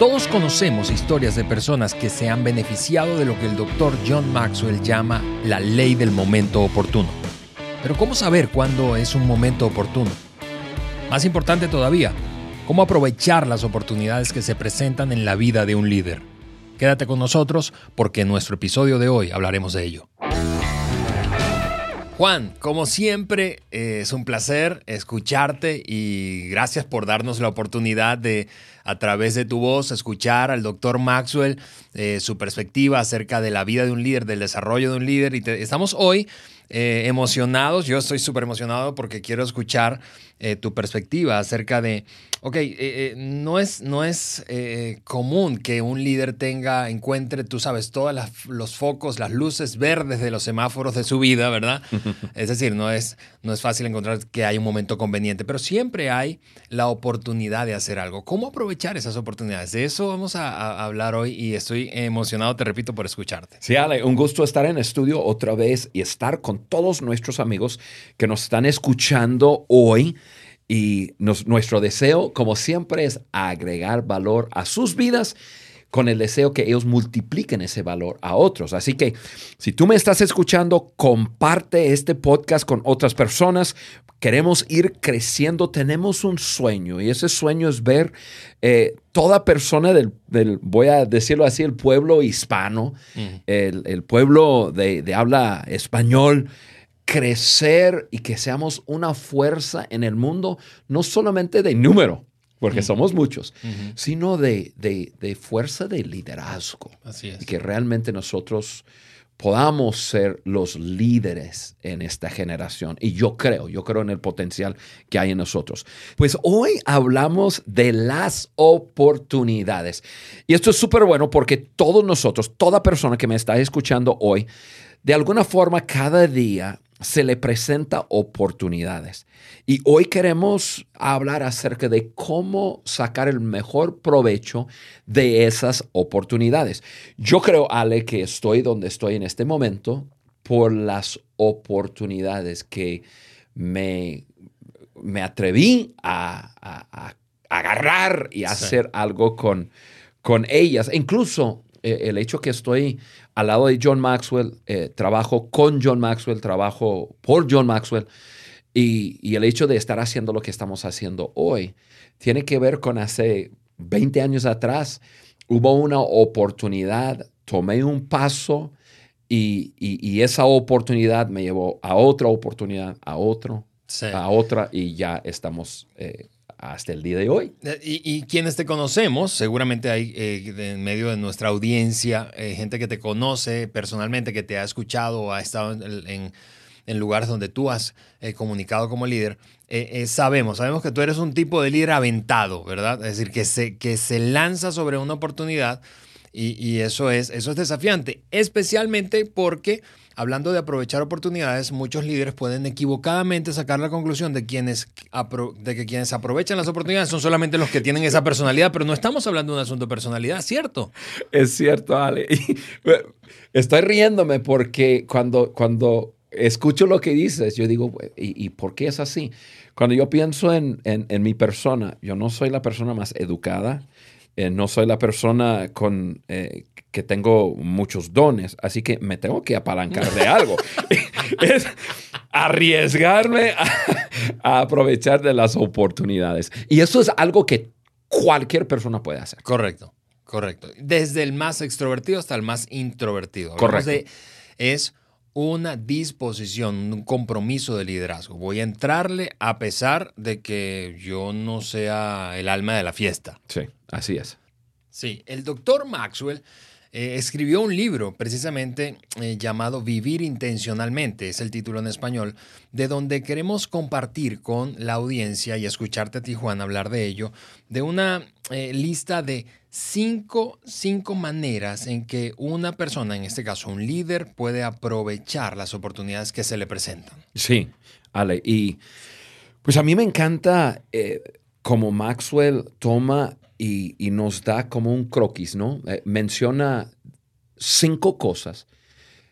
Todos conocemos historias de personas que se han beneficiado de lo que el doctor John Maxwell llama la ley del momento oportuno. Pero ¿cómo saber cuándo es un momento oportuno? Más importante todavía, ¿cómo aprovechar las oportunidades que se presentan en la vida de un líder? Quédate con nosotros porque en nuestro episodio de hoy hablaremos de ello. Juan, como siempre, eh, es un placer escucharte y gracias por darnos la oportunidad de, a través de tu voz, escuchar al doctor Maxwell, eh, su perspectiva acerca de la vida de un líder, del desarrollo de un líder. Y estamos hoy eh, emocionados, yo estoy súper emocionado porque quiero escuchar tu perspectiva acerca de Ok, eh, eh, no es, no es eh, común que un líder tenga, encuentre, tú sabes, todos los focos, las luces verdes de los semáforos de su vida, ¿verdad? es decir, no es, no es fácil encontrar que hay un momento conveniente, pero siempre hay la oportunidad de hacer algo. ¿Cómo aprovechar esas oportunidades? De eso vamos a, a hablar hoy y estoy emocionado, te repito, por escucharte. Sí, Ale, un gusto estar en estudio otra vez y estar con todos nuestros amigos que nos están escuchando hoy. Y nuestro deseo, como siempre, es agregar valor a sus vidas con el deseo que ellos multipliquen ese valor a otros. Así que si tú me estás escuchando, comparte este podcast con otras personas. Queremos ir creciendo, tenemos un sueño y ese sueño es ver eh, toda persona del, voy a decirlo así, el pueblo hispano, el, pueblo de, de habla español, crecer y que seamos una fuerza en el mundo, no solamente de número, porque somos muchos, sino de, de, fuerza de liderazgo. Así es. Y que realmente nosotros podamos ser los líderes en esta generación. Y yo creo, yo creo en el potencial que hay en nosotros. Pues hoy hablamos de las oportunidades. Y esto es súper bueno porque todos nosotros, toda persona que me está escuchando hoy, de alguna forma cada día se le presenta oportunidades. Y hoy queremos hablar acerca de cómo sacar el mejor provecho de esas oportunidades. Yo creo, Ale, que estoy donde estoy en este momento por las oportunidades que me, me atreví a, agarrar y hacer algo con, con ellas. incluso eh, el hecho que estoy al lado de John Maxwell, eh, trabajo con John Maxwell, trabajo por John Maxwell, y, el hecho de estar haciendo lo que estamos haciendo hoy tiene que ver con hace 20 años atrás, hubo una oportunidad, tomé un paso y, esa oportunidad me llevó a otra oportunidad, a otro, a otra, y ya estamos eh, hasta el día de hoy. Eh, y, quienes te conocemos, seguramente hay eh, en medio de nuestra audiencia eh, gente que te conoce personalmente, que te ha escuchado, ha estado en, lugares donde tú has comunicado como líder. sabemos, sabemos que tú eres un tipo de líder aventado, ¿verdad? Es decir, que se, que se lanza sobre una oportunidad y, y eso, es, eso es desafiante, especialmente porque hablando de aprovechar oportunidades, muchos líderes pueden equivocadamente sacar la conclusión de, quienes de que quienes aprovechan las oportunidades son solamente los que tienen esa personalidad, pero no estamos hablando de un asunto de personalidad, ¿cierto? Es cierto, Ale. Estoy riéndome porque cuando, cuando escucho lo que dices, yo digo, ¿y, por qué es así? Cuando yo pienso en, en, mi persona, yo no soy la persona más educada, eh, no soy la persona con, eh, que tengo muchos dones, así que me tengo que apalancar de algo. es arriesgarme a, aprovechar de las oportunidades. Y eso es algo que cualquier persona puede hacer. Correcto, correcto. Desde el más extrovertido hasta el más introvertido. Correcto. es una disposición, un compromiso de liderazgo. Voy a entrarle a pesar de que yo no sea el alma de la fiesta. Sí, así es. Sí, el doctor Maxwell eh, escribió un libro precisamente eh, llamado Vivir intencionalmente, es el título en español, de donde queremos compartir con la audiencia y escucharte a ti, Juan, hablar de ello, de una eh, lista de cinco, cinco maneras en que una persona, en este caso un líder, puede aprovechar las oportunidades que se le presentan. Sí, Ale, y pues a mí me encanta como Maxwell toma y, nos da como un croquis, ¿no? Eh, menciona cinco cosas,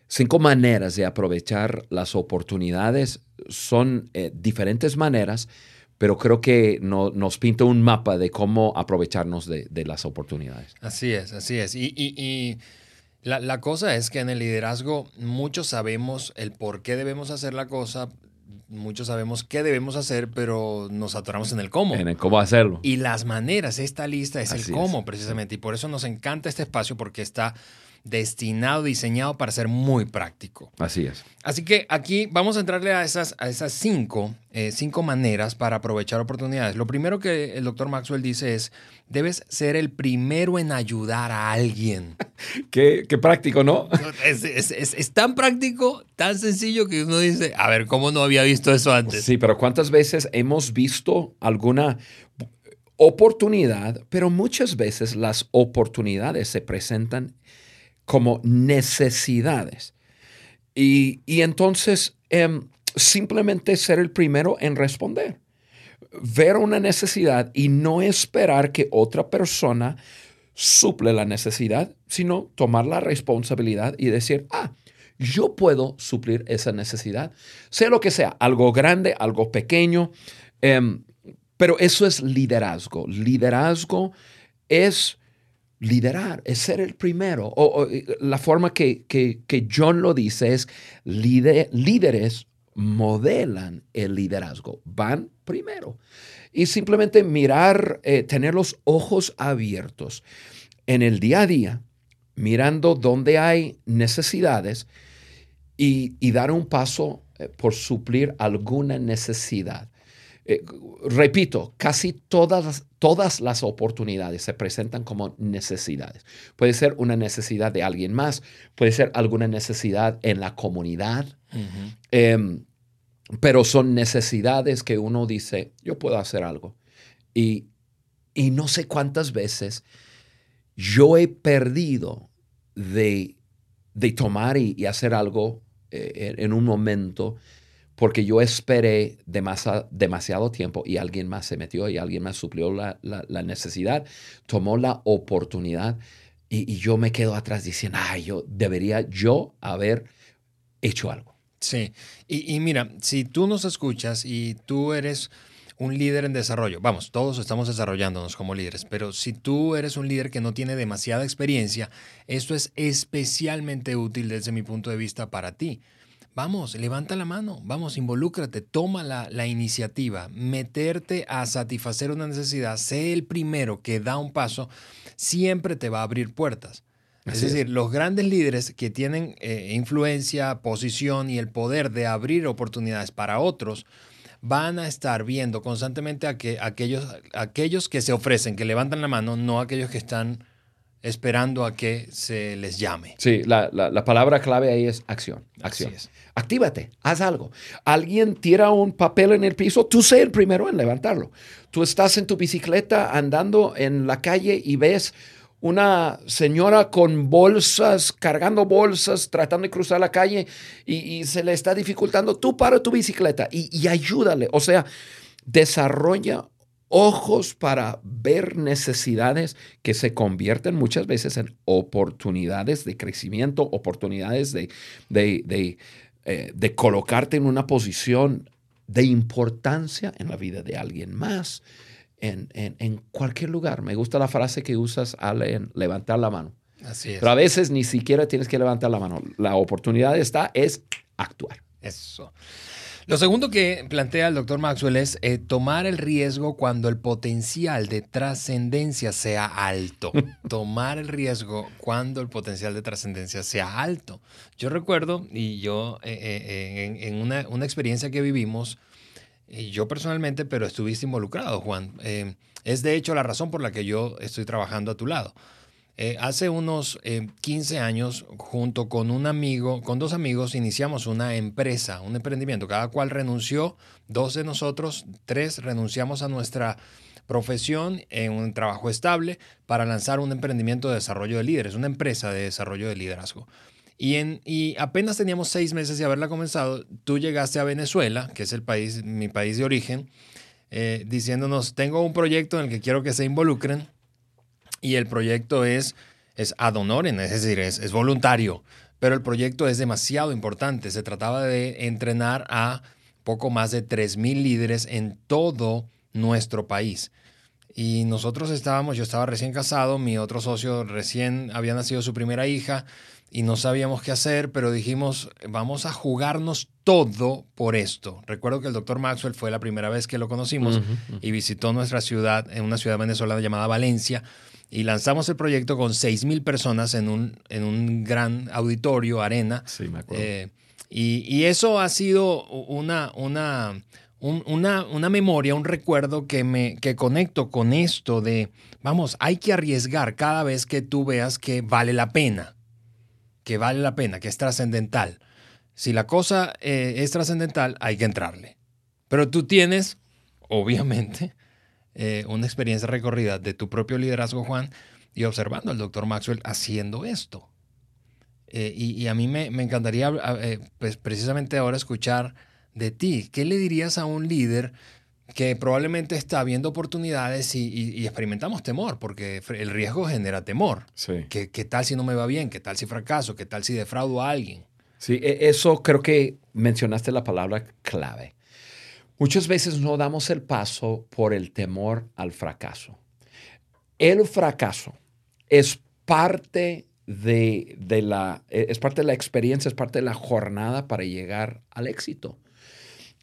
cinco maneras de aprovechar las oportunidades. Son eh, diferentes maneras, pero creo que no, nos pinta un mapa de cómo aprovecharnos de, las oportunidades. Así es, así es. Y la, la, cosa es que en el liderazgo muchos sabemos el por qué debemos hacer la cosa, muchos sabemos qué debemos hacer, pero nos atoramos en el cómo. En el cómo hacerlo. Y las maneras, esta lista es así el cómo es. precisamente. Y por eso nos encanta este espacio porque está destinado, diseñado para ser muy práctico. Así es. Así que aquí vamos a entrarle a esas, a esas cinco, eh, cinco maneras para aprovechar oportunidades. Lo primero que el doctor Maxwell dice es, debes ser el primero en ayudar a alguien. qué, qué, práctico, ¿no? Es, es, es, es, tan práctico, tan sencillo que uno dice, a ver, ¿cómo no había visto eso antes? Sí, pero ¿cuántas veces hemos visto alguna oportunidad, pero muchas veces las oportunidades se presentan como necesidades. Y, y entonces eh, simplemente ser el primero en responder. Ver una necesidad y no esperar que otra persona suple la necesidad, sino tomar la responsabilidad y decir, ah, yo puedo suplir esa necesidad, sea lo que sea, algo grande, algo pequeño, eh, pero eso es liderazgo. Liderazgo es liderar, es ser el primero. O, o la forma que, que, que, John lo dice es, líder, líderes modelan el liderazgo, van primero. Y simplemente mirar, eh, tener los ojos abiertos en el día a día, mirando dónde hay necesidades y, y dar un paso eh, por suplir alguna necesidad. Eh, repito, casi todas, todas las oportunidades se presentan como necesidades. Puede ser una necesidad de alguien más, puede ser alguna necesidad en la comunidad, uh -huh. eh, pero son necesidades que uno dice, yo puedo hacer algo. Y, y no sé cuántas veces yo he perdido de, de tomar y, y hacer algo eh, en un momento porque yo esperé demasiado, tiempo y alguien más se metió y alguien más suplió la, necesidad, tomó la oportunidad y, yo me quedo atrás diciendo, ay, yo debería yo haber hecho algo. Sí, y, y mira, si tú nos escuchas y tú eres un líder en desarrollo, vamos, todos estamos desarrollándonos como líderes, pero si tú eres un líder que no tiene demasiada experiencia, esto es especialmente útil desde mi punto de vista para ti Vamos, levanta la mano, vamos, involúcrate, toma la, la, iniciativa, meterte a satisfacer una necesidad, sé el primero que da un paso, siempre te va a abrir puertas. Así es. decir, es. los grandes líderes que tienen eh, influencia, posición y el poder de abrir oportunidades para otros, van a estar viendo constantemente a que aquellos, aquellos que se ofrecen, que levantan la mano, no aquellos que están esperando a que se les llame. Sí, la, la, la palabra clave ahí es acción. Acción. Es. Actívate, haz algo. Alguien tira un papel en el piso, tú sé el primero en levantarlo. Tú estás en tu bicicleta andando en la calle y ves una señora con bolsas, cargando bolsas, tratando de cruzar la calle y, y se le está dificultando. Tú para tu bicicleta y, y ayúdale. O sea, desarrolla ojos para ver necesidades que se convierten muchas veces en oportunidades de crecimiento, oportunidades de, de, de, eh, de, colocarte en una posición de importancia en la vida de alguien más, en, en, en cualquier lugar. Me gusta la frase que usas al levantar la mano. Así es. Pero a veces ni siquiera tienes que levantar la mano. La oportunidad está, es actuar. Eso. Lo segundo que plantea el doctor Maxwell es eh, tomar el riesgo cuando el potencial de trascendencia sea alto. tomar el riesgo cuando el potencial de trascendencia sea alto. Yo recuerdo, y yo eh, eh, en, en una, una, experiencia que vivimos, y yo personalmente, pero estuviste involucrado, Juan. Es de hecho la razón por la que yo estoy trabajando a tu lado. Eh, hace unos eh, 15 años, junto con un amigo, con dos amigos, iniciamos una empresa, un emprendimiento. Cada cual renunció, dos de nosotros, tres renunciamos a nuestra profesión en un trabajo estable para lanzar un emprendimiento de desarrollo de líderes, una empresa de desarrollo de liderazgo. Y, en, y apenas teníamos seis meses de haberla comenzado, tú llegaste a Venezuela, que es el país, mi país de origen, eh, diciéndonos, tengo un proyecto en el que quiero que se involucren y el proyecto es, es ad honorem, es decir, es, es voluntario, pero el proyecto es demasiado importante. Se trataba de entrenar a poco más de 3.000 líderes en todo nuestro país. Y nosotros estábamos, yo estaba recién casado, mi otro socio recién había nacido su primera hija y no sabíamos qué hacer, pero dijimos, vamos a jugarnos todo por esto. Recuerdo que el doctor Maxwell fue la primera vez que lo conocimos y visitó nuestra ciudad, en una ciudad venezolana llamada Valencia, y lanzamos el proyecto con 6.000 personas en un, en un gran auditorio, arena. Sí, me acuerdo. Eh, y, y, eso ha sido una, una, una, una, memoria, un recuerdo que me que conecto con esto de, vamos, hay que arriesgar cada vez que tú veas que vale la pena, que vale la pena, que es trascendental. Si la cosa eh, es trascendental, hay que entrarle. Pero tú tienes, obviamente, eh, una experiencia recorrida de tu propio liderazgo, Juan, y observando al doctor Maxwell haciendo esto. Eh, y, y, a mí me, me encantaría, eh, pues precisamente ahora, escuchar de ti. ¿Qué le dirías a un líder que probablemente está viendo oportunidades y, y, y experimentamos temor? Porque el riesgo genera temor. Sí. ¿Qué, ¿Qué, tal si no me va bien? ¿Qué tal si fracaso? ¿Qué tal si defraudo a alguien? Sí, e, eso creo que mencionaste la palabra clave. Muchas veces no damos el paso por el temor al fracaso. El fracaso es parte de, de, la, es parte de la experiencia, es parte de la jornada para llegar al éxito.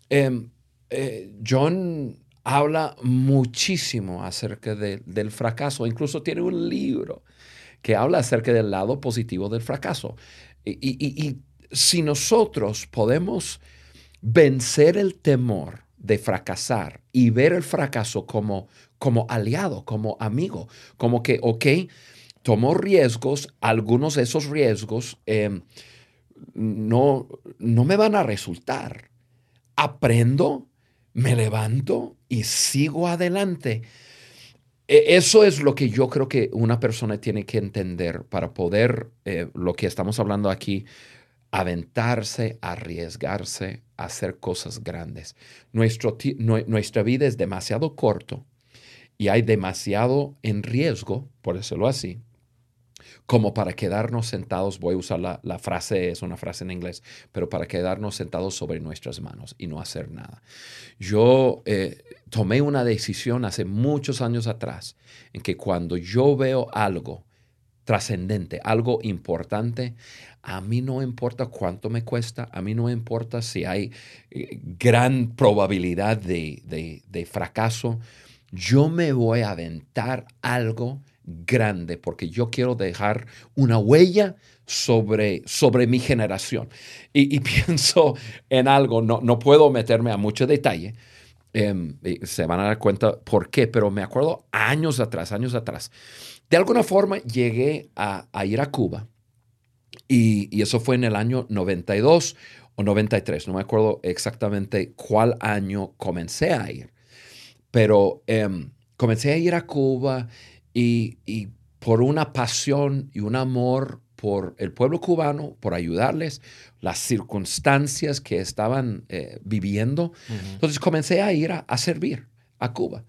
Eh, eh, John habla muchísimo acerca de, del fracaso, incluso tiene un libro que habla acerca del lado positivo del fracaso. Y si nosotros podemos vencer el temor de fracasar y ver el fracaso como, como aliado, como amigo, como que, ok, tomó riesgos, algunos de esos riesgos eh, no, no me van a resultar. Aprendo, me levanto y sigo adelante. Eso es lo que yo creo que una persona tiene que entender para poder, eh, lo que estamos hablando aquí, aventarse, arriesgarse, hacer cosas grandes. Nuestro, nuestra vida es demasiado corto y hay demasiado en riesgo, por decirlo así, como para quedarnos sentados, voy a usar la, la, frase, es una frase en inglés, pero para quedarnos sentados sobre nuestras manos y no hacer nada. Yo eh, tomé una decisión hace muchos años atrás en que cuando yo veo algo trascendente, algo importante, a mí no importa cuánto me cuesta, a mí no importa si hay eh, gran probabilidad de, de, fracaso, yo me voy a aventar algo grande porque yo quiero dejar una huella sobre, sobre mi generación. Y, pienso en algo, no, no, puedo meterme a mucho detalle, eh, se van a dar cuenta por qué, pero me acuerdo años atrás, años atrás, de alguna forma llegué a ir a Cuba y, y, eso fue en el año 92 o 93, no me acuerdo exactamente cuál año comencé a ir, pero eh, comencé a ir a Cuba y, y, por una pasión y un amor por el pueblo cubano, por ayudarles, las circunstancias que estaban eh, viviendo. Uh -huh. Entonces comencé a ir a, a, servir a Cuba.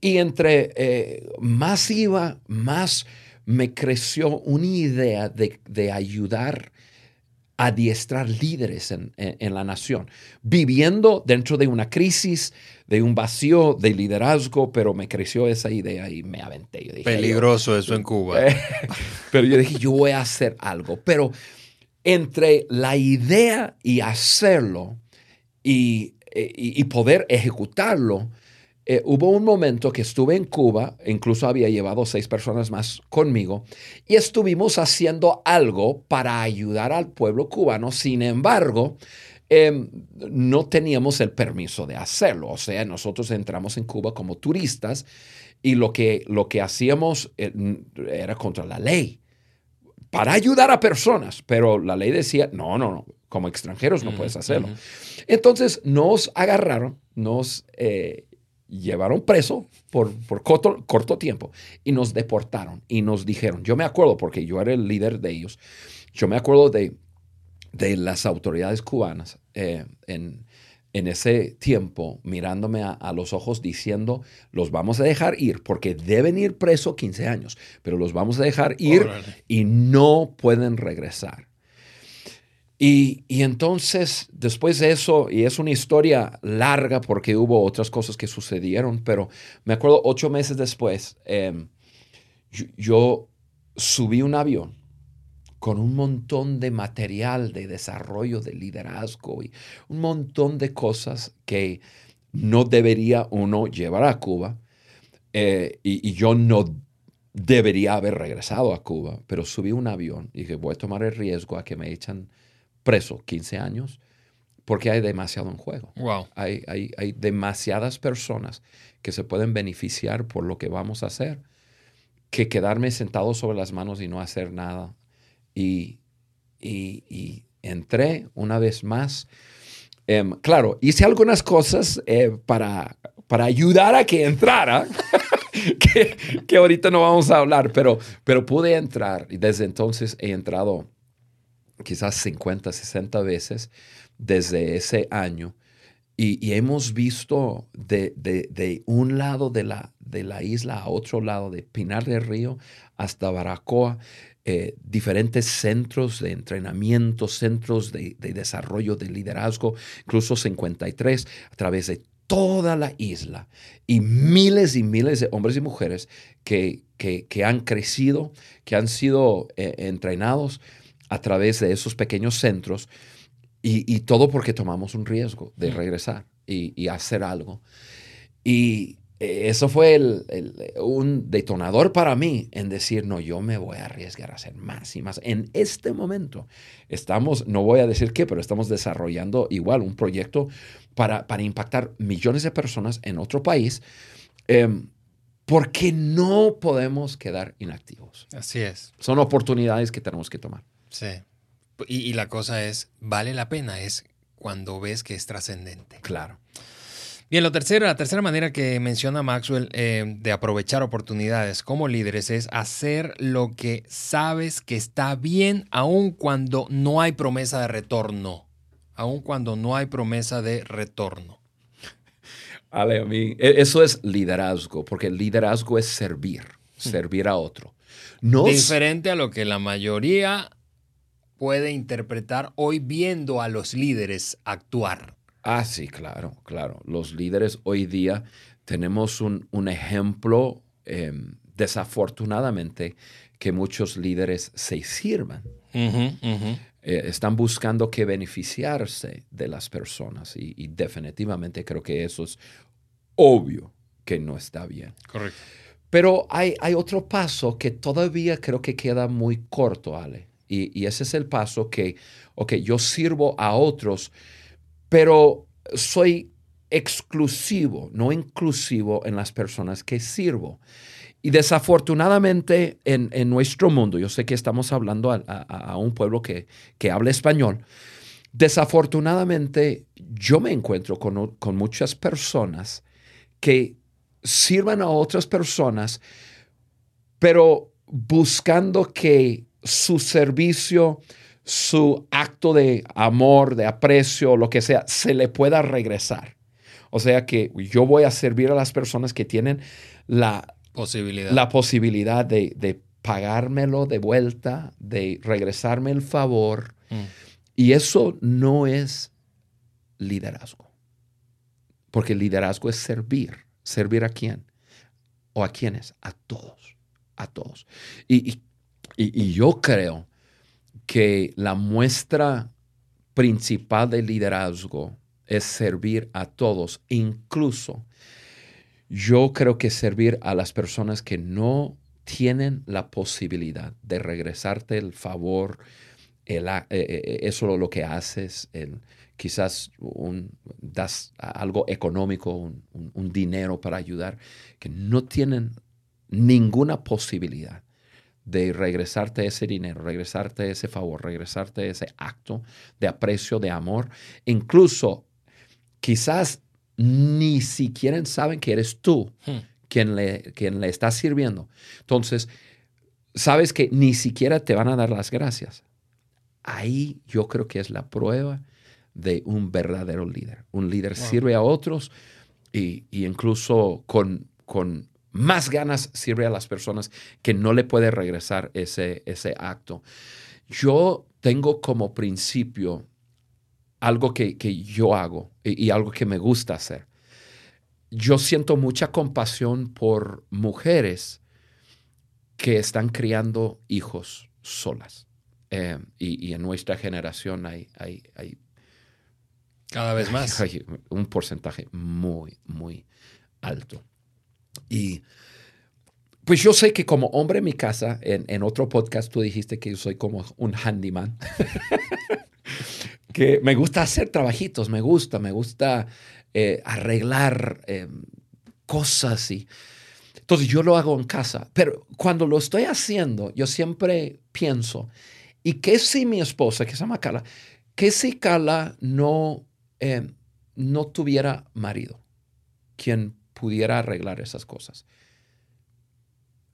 Y entre eh, más iba, más me creció una idea de, de ayudar a adiestrar líderes en, en, en, la nación, viviendo dentro de una crisis, de un vacío de liderazgo, pero me creció esa idea y me aventé. Yo dije, Peligroso yo, eso en Cuba. pero yo dije, yo voy a hacer algo. Pero entre la idea y hacerlo y, y, y poder ejecutarlo, eh, hubo un momento que estuve en Cuba, incluso había llevado seis personas más conmigo, y estuvimos haciendo algo para ayudar al pueblo cubano. Sin embargo, eh, no teníamos el permiso de hacerlo. O sea, nosotros entramos en Cuba como turistas y lo que, lo que hacíamos eh, era contra la ley para ayudar a personas, pero la ley decía, no, no, no, como extranjeros no uh -huh, puedes hacerlo. Uh -huh. Entonces nos agarraron, nos eh, llevaron preso por, por corto, corto, tiempo y nos deportaron y nos dijeron, yo me acuerdo porque yo era el líder de ellos, yo me acuerdo de, de las autoridades cubanas eh, en, en, ese tiempo mirándome a, a, los ojos diciendo, los vamos a dejar ir porque deben ir preso 15 años, pero los vamos a dejar ir Órale. y no pueden regresar. Y, y, entonces, después de eso, y es una historia larga porque hubo otras cosas que sucedieron, pero me acuerdo ocho meses después, eh, yo, yo, subí un avión con un montón de material de desarrollo, de liderazgo y un montón de cosas que no debería uno llevar a Cuba. Eh, y, y yo no debería haber regresado a Cuba, pero subí un avión y dije, voy a tomar el riesgo a que me echan preso 15 años porque hay demasiado en juego. Wow. Hay, hay, hay, demasiadas personas que se pueden beneficiar por lo que vamos a hacer que quedarme sentado sobre las manos y no hacer nada. Y, y, y entré una vez más. Eh, claro, hice algunas cosas eh, para, para ayudar a que entrara. que, que, ahorita no vamos a hablar, pero, pero pude entrar y desde entonces he entrado quizás 50, 60 veces desde ese año y, hemos visto de, de, de, un lado de la, de la isla a otro lado, de Pinar del Río hasta Baracoa, eh, diferentes centros de entrenamiento, centros de, de, desarrollo de liderazgo, incluso 53 a través de toda la isla y miles y miles de hombres y mujeres que, que, que han crecido, que han sido eh, entrenados a través de esos pequeños centros y, y, todo porque tomamos un riesgo de regresar y, y hacer algo. Y eso fue el, el, un detonador para mí en decir, no, yo me voy a arriesgar a hacer más y más. En este momento estamos, no voy a decir qué, pero estamos desarrollando igual un proyecto para, para impactar millones de personas en otro país. Eh, porque no podemos quedar inactivos. Así es. Son oportunidades que tenemos que tomar. Sí. Y, y la cosa es, vale la pena, es cuando ves que es trascendente. Claro. Bien, lo tercero, la tercera manera que menciona Maxwell eh, de aprovechar oportunidades como líderes es hacer lo que sabes que está bien, aun cuando no hay promesa de retorno. Aun cuando no hay promesa de retorno. Ale, a mí, eso es liderazgo, porque el liderazgo es servir, servir a otro. No Diferente a lo que la mayoría puede interpretar hoy viendo a los líderes actuar. Ah, sí, claro, claro. Los líderes hoy día tenemos un, un ejemplo, eh, desafortunadamente, que muchos líderes se sirvan. Uh -huh, uh -huh. Eh, están buscando que beneficiarse de las personas y, y, definitivamente creo que eso es obvio que no está bien. Correcto. Pero hay, hay otro paso que todavía creo que queda muy corto, Ale. Y, ese es el paso que, ok, yo sirvo a otros, pero soy exclusivo, no inclusivo en las personas que sirvo. Y desafortunadamente en, en nuestro mundo, yo sé que estamos hablando a, a, a un pueblo que, que, habla español, desafortunadamente yo me encuentro con, con muchas personas que sirvan a otras personas, pero buscando que su servicio su acto de amor, de aprecio, lo que sea, se le pueda regresar. O sea que yo voy a servir a las personas que tienen la posibilidad, la posibilidad de, de pagármelo de vuelta, de regresarme el favor. Mm. Y eso no es liderazgo. Porque liderazgo es servir. ¿Servir a quién? ¿O a quiénes? A todos. A todos. Y, y, y yo creo que la muestra principal de liderazgo es servir a todos, incluso yo creo que servir a las personas que no tienen la posibilidad de regresarte el favor, el, eh, eh, eso lo que haces, el, quizás un, das algo económico, un, un dinero para ayudar, que no tienen ninguna posibilidad de regresarte ese dinero, regresarte ese favor, regresarte ese acto de aprecio, de amor. Incluso quizás ni siquiera saben que eres tú hmm. quien, le, quien le está sirviendo. Entonces, sabes que ni siquiera te van a dar las gracias. Ahí yo creo que es la prueba de un verdadero líder. Un líder wow. sirve a otros y, y incluso con, con más ganas sirve a las personas que no le puede regresar ese, ese acto. Yo tengo como principio algo que, yo hago y, algo que me gusta hacer. Yo siento mucha compasión por mujeres que están criando hijos solas. Eh, y, en nuestra generación hay, hay, cada vez más. Hay un porcentaje muy, muy alto. Y pues yo sé que como hombre en mi casa, en, otro podcast tú dijiste que yo soy como un handyman, que me gusta hacer trabajitos, me gusta, me gusta eh, arreglar eh, cosas y... Entonces yo lo hago en casa, pero cuando lo estoy haciendo, yo siempre pienso, ¿y qué si mi esposa, que se llama Carla, qué si Carla no, eh, no tuviera marido, quien pudiera arreglar esas cosas?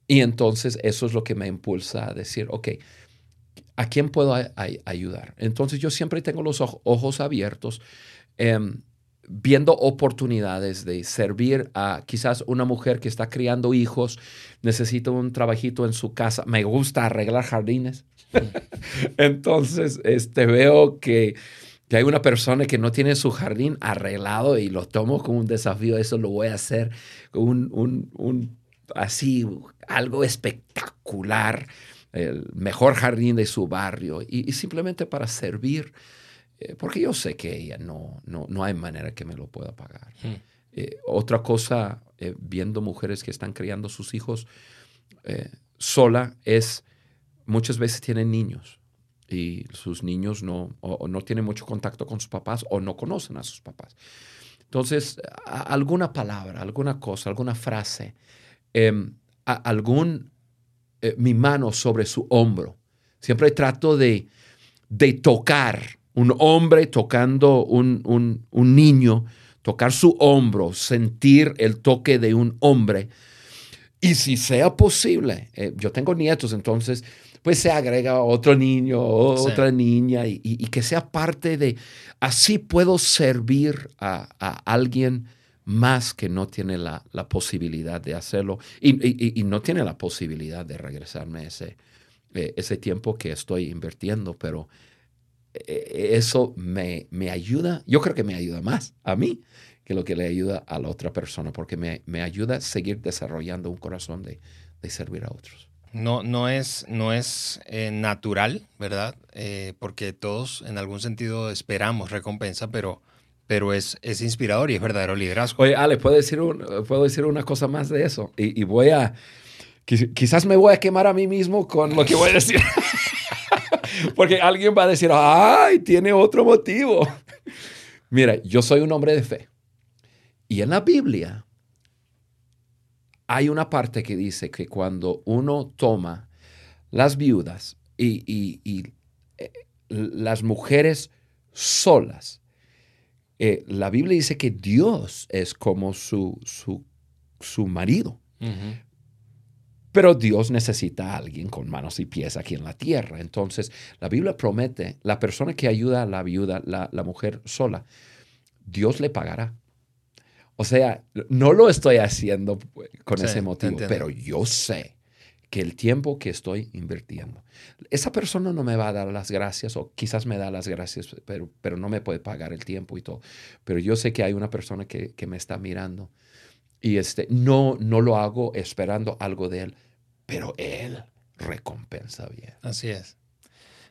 Y entonces eso es lo que me impulsa a decir, ok, ¿a quién puedo ayudar? Entonces yo siempre tengo los ojos abiertos, em, viendo oportunidades de servir a quizás una mujer que está criando hijos, necesita un trabajito en su casa, me gusta arreglar jardines. entonces este, veo que que hay una persona que no tiene su jardín arreglado y lo tomo como un desafío, eso lo voy a hacer, un, un, un así algo espectacular, el mejor jardín de su barrio, y, simplemente para servir, eh, porque yo sé que ella no, no, no, hay manera que me lo pueda pagar. Hmm. Eh, otra cosa, eh, viendo mujeres que están criando sus hijos sola, es muchas veces tienen niños sus niños no, no tienen mucho contacto con sus papás o no conocen a sus papás. Entonces, alguna palabra, alguna cosa, alguna frase Em, algún, eh, mi mano sobre su hombro. Siempre trato de, de tocar un hombre tocando un, un, niño, tocar su hombro, sentir el toque de un hombre. Y si sea posible, eh, yo tengo nietos, entonces, pues se agrega otro niño, otra niña, y, que sea parte de, así puedo servir a, a alguien más que no tiene la, posibilidad de hacerlo y, no tiene la posibilidad de regresarme ese, eh, ese tiempo que estoy invirtiendo, pero eh, eso me, me, ayuda, yo creo que me ayuda más a mí que lo que le ayuda a la otra persona, porque me, me ayuda a seguir desarrollando un corazón de, de, servir a otros. No, no es, no es eh, natural, ¿verdad? porque todos en algún sentido esperamos recompensa, pero pero es, es inspirador y es verdadero liderazgo. Oye, Ale, ¿puedo decir, puedo decir una cosa más de eso? Y, voy a, quizás me voy a quemar a mí mismo con lo que voy a decir. Porque alguien va a decir, ay, tiene otro motivo. Mira, yo soy un hombre de fe. Y en la Biblia hay una parte que dice que cuando uno toma las viudas y, y eh, las mujeres solas, eh, la Biblia dice que Dios es como su, su, marido. Pero Dios necesita a alguien con manos y pies aquí en la tierra. Entonces, la Biblia promete, la persona que ayuda a la viuda, la, mujer sola, Dios le pagará. O sea, no lo estoy haciendo con ese motivo, pero yo sé que el tiempo que estoy invirtiendo. Esa persona no me va a dar las gracias o quizás me da las gracias, pero, pero no me puede pagar el tiempo y todo. Pero yo sé que hay una persona que, que me está mirando y este, no, no lo hago esperando algo de él, pero él recompensa bien. Así es.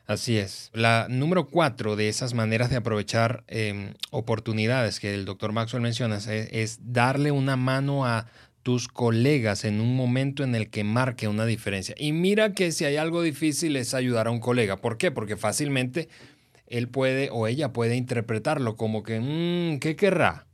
Así es. La número cuatro de esas maneras de aprovechar em, oportunidades que el doctor Maxwell menciona es, darle una mano a tus colegas en un momento en el que marque una diferencia. Y mira que si hay algo difícil es ayudar a un colega. ¿Por qué? Porque fácilmente él puede o ella puede interpretarlo como que, mmm, ¿qué querrá?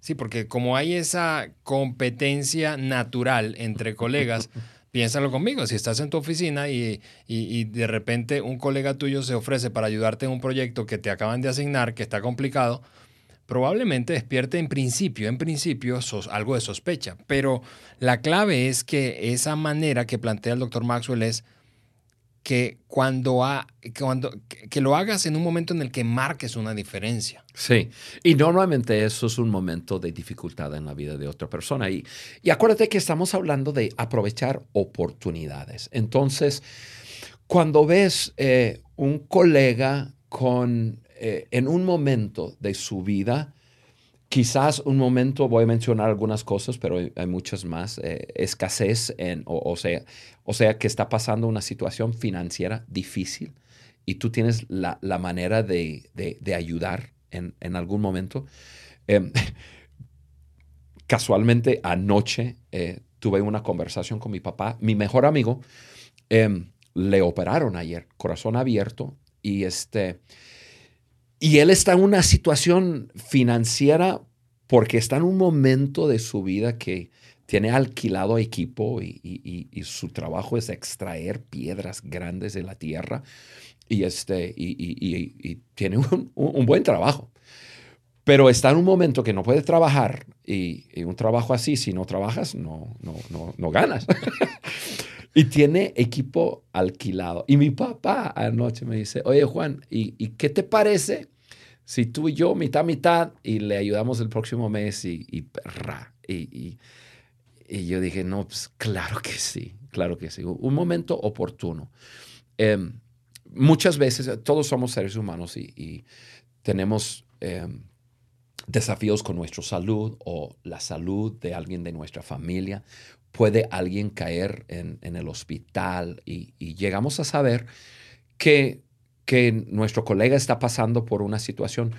Sí, porque como hay esa competencia natural entre colegas, piénsalo conmigo, si estás en tu oficina y, y, de repente un colega tuyo se ofrece para ayudarte en un proyecto que te acaban de asignar, que está complicado, probablemente despierte en principio, en principio, algo de sospecha. Pero la clave es que esa manera que plantea el doctor Maxwell es que cuando, cuando que lo hagas en un momento en el que marques una diferencia. Sí, y normalmente eso es un momento de dificultad en la vida de otra persona. Y, y acuérdate que estamos hablando de aprovechar oportunidades. Entonces, cuando ves eh, un colega con, eh, en un momento de su vida, quizás un momento, voy a mencionar algunas cosas, pero hay, muchas más, eh, escasez, en, o, sea, o sea, que está pasando una situación financiera difícil y tú tienes la, manera de, ayudar en, en, algún momento. Em, casualmente anoche tuve una conversación con mi papá, mi mejor amigo. Em, le operaron ayer, corazón abierto, y este, y él está en una situación financiera porque está en un momento de su vida que tiene alquilado equipo y, su trabajo es extraer piedras grandes de la tierra y, este, y, tiene un, buen trabajo. Pero está en un momento que no puede trabajar y, un trabajo así, si no trabajas, no, no, no, no ganas. Y tiene equipo alquilado. Y mi papá anoche me dice, oye Juan, ¿y, qué te parece si tú y yo mitad, mitad, y le ayudamos el próximo mes y, y, y, y yo dije, no, pues claro que sí, claro que sí. Un momento oportuno. Em, muchas veces, todos somos seres humanos y, tenemos em, desafíos con nuestra salud o la salud de alguien de nuestra familia puede alguien caer en, el hospital y, llegamos a saber que, que, nuestro colega está pasando por una situación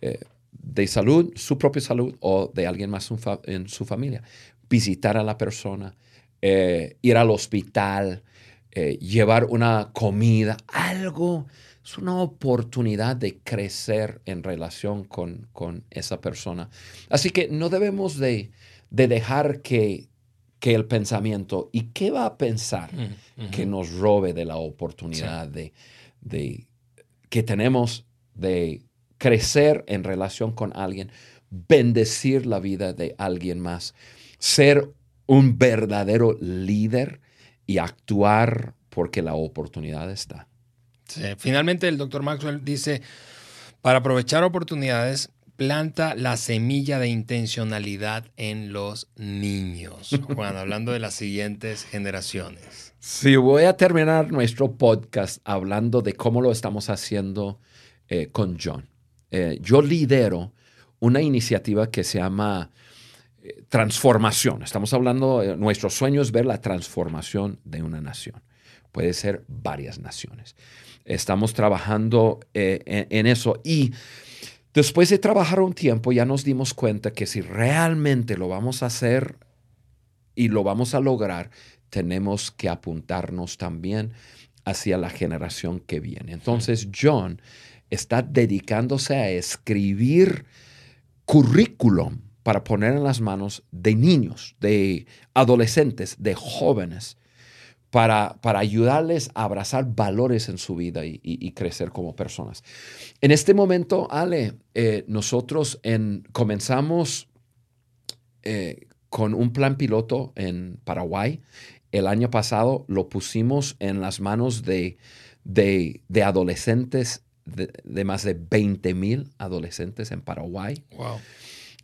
eh, de salud, su propia salud o de alguien más en su familia. Visitar a la persona, eh, ir al hospital, eh, llevar una comida, algo. Es una oportunidad de crecer en relación con, esa persona. Así que no debemos de, de dejar que, que el pensamiento. ¿Y qué va a pensar que nos robe de la oportunidad de, de, que tenemos de crecer en relación con alguien, bendecir la vida de alguien más, ser un verdadero líder y actuar porque la oportunidad está? Finalmente el doctor Maxwell dice, para aprovechar oportunidades planta la semilla de intencionalidad en los niños. Juan, hablando de las siguientes generaciones. Sí, voy a terminar nuestro podcast hablando de cómo lo estamos haciendo eh, con John. Eh, yo lidero una iniciativa que se llama eh, Transformación. Estamos hablando, nuestro sueño es ver la transformación de una nación. Puede ser varias naciones. Estamos trabajando en, en eso y Después de trabajar un tiempo ya nos dimos cuenta que si realmente lo vamos a hacer y lo vamos a lograr, tenemos que apuntarnos también hacia la generación que viene. Entonces John está dedicándose a escribir currículum para poner en las manos de niños, de adolescentes, de jóvenes, para, ayudarles a abrazar valores en su vida y, crecer como personas. En este momento, Ale, eh, nosotros en, comenzamos eh, con un plan piloto en Paraguay. El año pasado lo pusimos en las manos de, de, adolescentes, de, más de 20 mil adolescentes en Paraguay. Wow.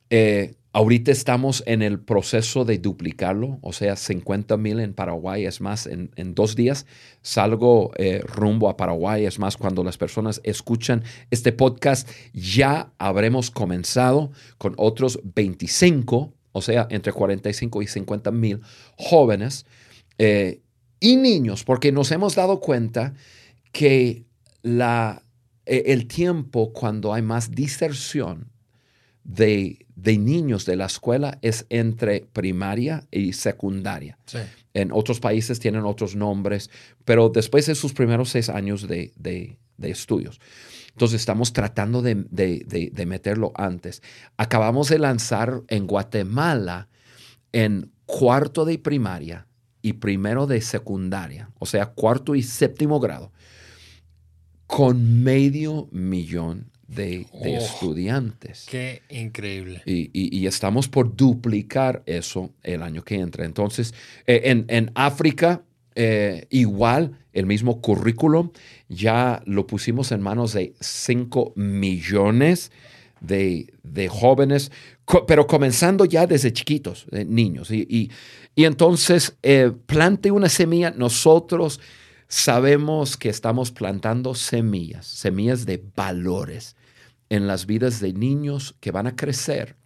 Eh, Ahorita estamos en el proceso de duplicarlo, o sea, 50 mil en Paraguay. Es más, en, dos días salgo eh, rumbo a Paraguay. Es más, cuando las personas escuchan este podcast, ya habremos comenzado con otros 25, o sea, entre 45 y 50 mil jóvenes eh, y niños, porque nos hemos dado cuenta que la, e, el tiempo cuando hay más diserción de, niños de la escuela es entre primaria y secundaria. En otros países tienen otros nombres, pero después de sus primeros seis años de, estudios. Entonces estamos tratando de, de, meterlo antes. Acabamos de lanzar en Guatemala en cuarto de primaria y primero de secundaria, o sea, cuarto y séptimo grado, con medio millón de, oh, estudiantes. Qué increíble. Y, estamos por duplicar eso el año que entra. Entonces, eh, en, África, eh, igual, el mismo currículum, ya lo pusimos en manos de 5 millones de, jóvenes, pero comenzando ya desde chiquitos, niños. Y, y, entonces, eh, plante una semilla, nosotros sabemos que estamos plantando semillas, semillas de valores en las vidas de niños que van a crecer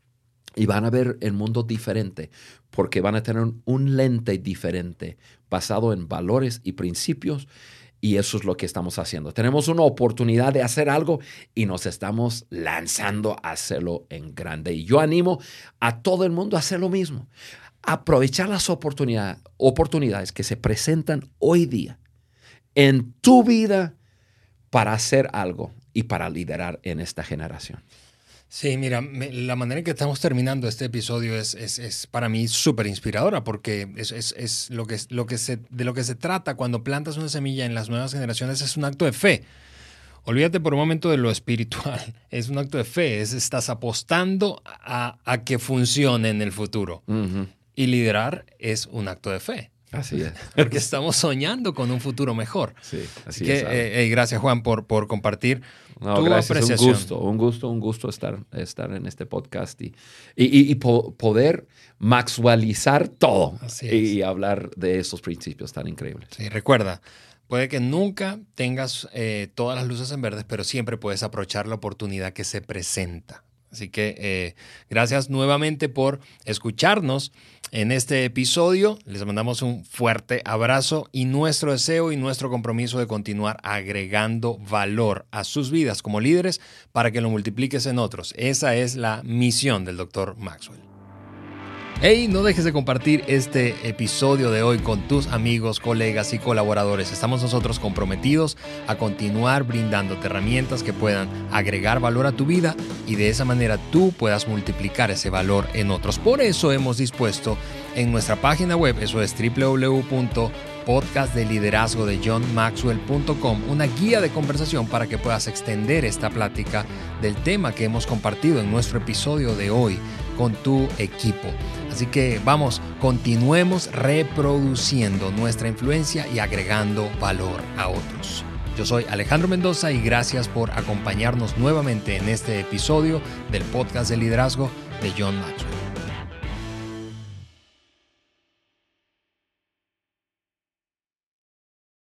y van a ver el mundo diferente porque van a tener un lente diferente basado en valores y principios y eso es lo que estamos haciendo. Tenemos una oportunidad de hacer algo y nos estamos lanzando a hacerlo en grande. Y yo animo a todo el mundo a hacer lo mismo. Aprovechar las oportunidades, oportunidades que se presentan hoy día en tu vida para hacer algo y para liderar en esta generación. Sí, mira, la manera en que estamos terminando este episodio es, es, para mí súper inspiradora porque es, es, lo que, lo que se, de lo que se trata cuando plantas una semilla en las nuevas generaciones es un acto de fe. Olvídate por un momento de lo espiritual, es un acto de fe, es, estás apostando a, a que funcione en el futuro. Y liderar es un acto de fe. Así es. Porque estamos soñando con un futuro mejor. Sí, así, es. Eh, gracias, Juan, por, por compartir no, tu gracias, Un gusto, un gusto, un gusto estar, estar en este podcast y, y, poder maxualizar todo y hablar de esos principios tan increíbles. Sí, recuerda, puede que nunca tengas eh, todas las luces en verde, pero siempre puedes aprovechar la oportunidad que se presenta. Así que eh, gracias nuevamente por escucharnos en este episodio. Les mandamos un fuerte abrazo y nuestro deseo y nuestro compromiso de continuar agregando valor a sus vidas como líderes para que lo multipliques en otros. Esa es la misión del doctor Maxwell. Hey, no dejes de compartir este episodio de hoy con tus amigos, colegas y colaboradores. Estamos nosotros comprometidos a continuar brindándote herramientas que puedan agregar valor a tu vida y de esa manera tú puedas multiplicar ese valor en otros. Por eso hemos dispuesto en nuestra página web, eso es www.podcastdeliderazgo de una guía de conversación para que puedas extender esta plática del tema que hemos compartido en nuestro episodio de hoy con tu equipo. Así que vamos, continuemos reproduciendo nuestra influencia y agregando valor a otros. Yo soy Alejandro Mendoza y gracias por acompañarnos nuevamente en este episodio del podcast de liderazgo de John Maxwell.